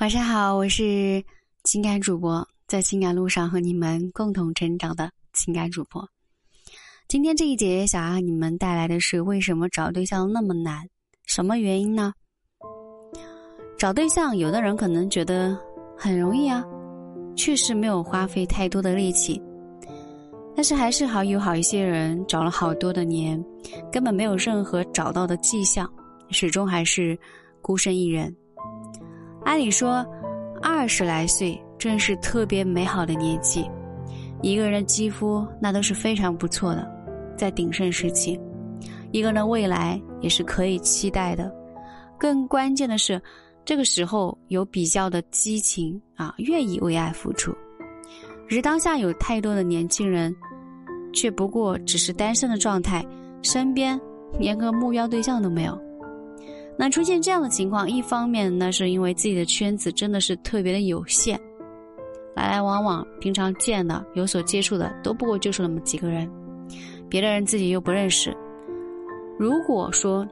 晚上好，我是情感主播，在情感路上和你们共同成长的情感主播。今天这一节想要你们带来的是为什么找对象那么难？什么原因呢？找对象，有的人可能觉得很容易啊，确实没有花费太多的力气。但是还是好有好一些人找了好多的年，根本没有任何找到的迹象，始终还是孤身一人。按理说，二十来岁正是特别美好的年纪，一个人的肌肤那都是非常不错的，在鼎盛时期，一个人的未来也是可以期待的。更关键的是，这个时候有比较的激情啊，愿意为爱付出。只是当下有太多的年轻人，却不过只是单身的状态，身边连个目标对象都没有。那出现这样的情况，一方面那是因为自己的圈子真的是特别的有限，来来往往，平常见的、有所接触的都不过就是那么几个人，别的人自己又不认识。如果说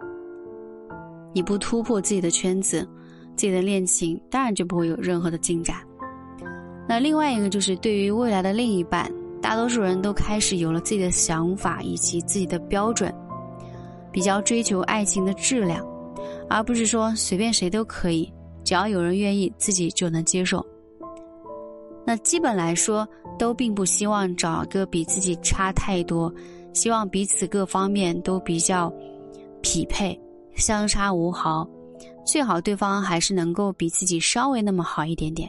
你不突破自己的圈子，自己的恋情当然就不会有任何的进展。那另外一个就是对于未来的另一半，大多数人都开始有了自己的想法以及自己的标准，比较追求爱情的质量。而不是说随便谁都可以，只要有人愿意，自己就能接受。那基本来说，都并不希望找个比自己差太多，希望彼此各方面都比较匹配，相差无毫，最好对方还是能够比自己稍微那么好一点点。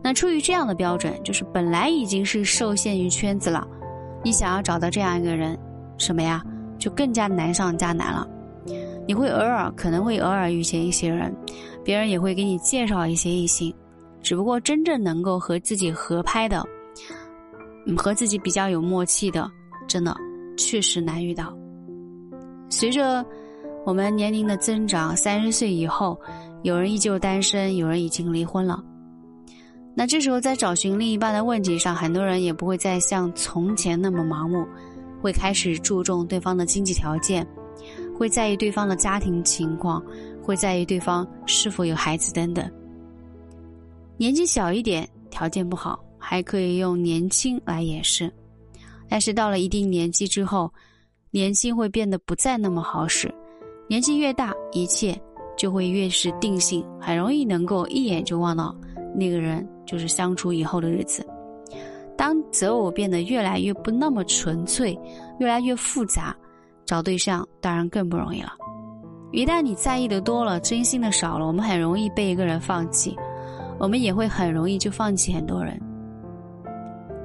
那出于这样的标准，就是本来已经是受限于圈子了，你想要找到这样一个人，什么呀，就更加难上加难了。你会偶尔可能会偶尔遇见一些人，别人也会给你介绍一些异性，只不过真正能够和自己合拍的，和自己比较有默契的，真的确实难遇到。随着我们年龄的增长，三十岁以后，有人依旧单身，有人已经离婚了。那这时候在找寻另一半的问题上，很多人也不会再像从前那么盲目，会开始注重对方的经济条件。会在意对方的家庭情况，会在意对方是否有孩子等等。年纪小一点，条件不好，还可以用年轻来掩饰。但是到了一定年纪之后，年轻会变得不再那么好使。年纪越大，一切就会越是定性，很容易能够一眼就望到那个人就是相处以后的日子。当择偶变得越来越不那么纯粹，越来越复杂。找对象当然更不容易了。一旦你在意的多了，真心的少了，我们很容易被一个人放弃，我们也会很容易就放弃很多人。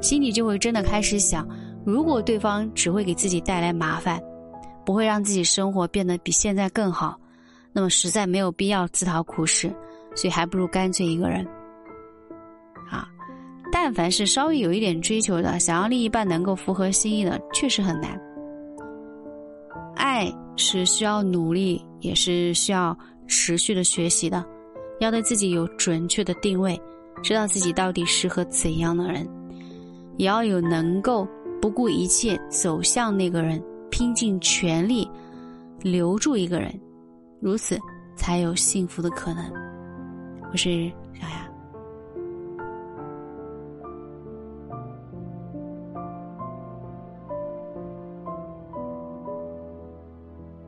心里就会真的开始想：如果对方只会给自己带来麻烦，不会让自己生活变得比现在更好，那么实在没有必要自讨苦吃，所以还不如干脆一个人。啊，但凡是稍微有一点追求的，想要另一半能够符合心意的，确实很难。是需要努力，也是需要持续的学习的。要对自己有准确的定位，知道自己到底适合怎样的人，也要有能够不顾一切走向那个人，拼尽全力留住一个人，如此才有幸福的可能。我是小雅。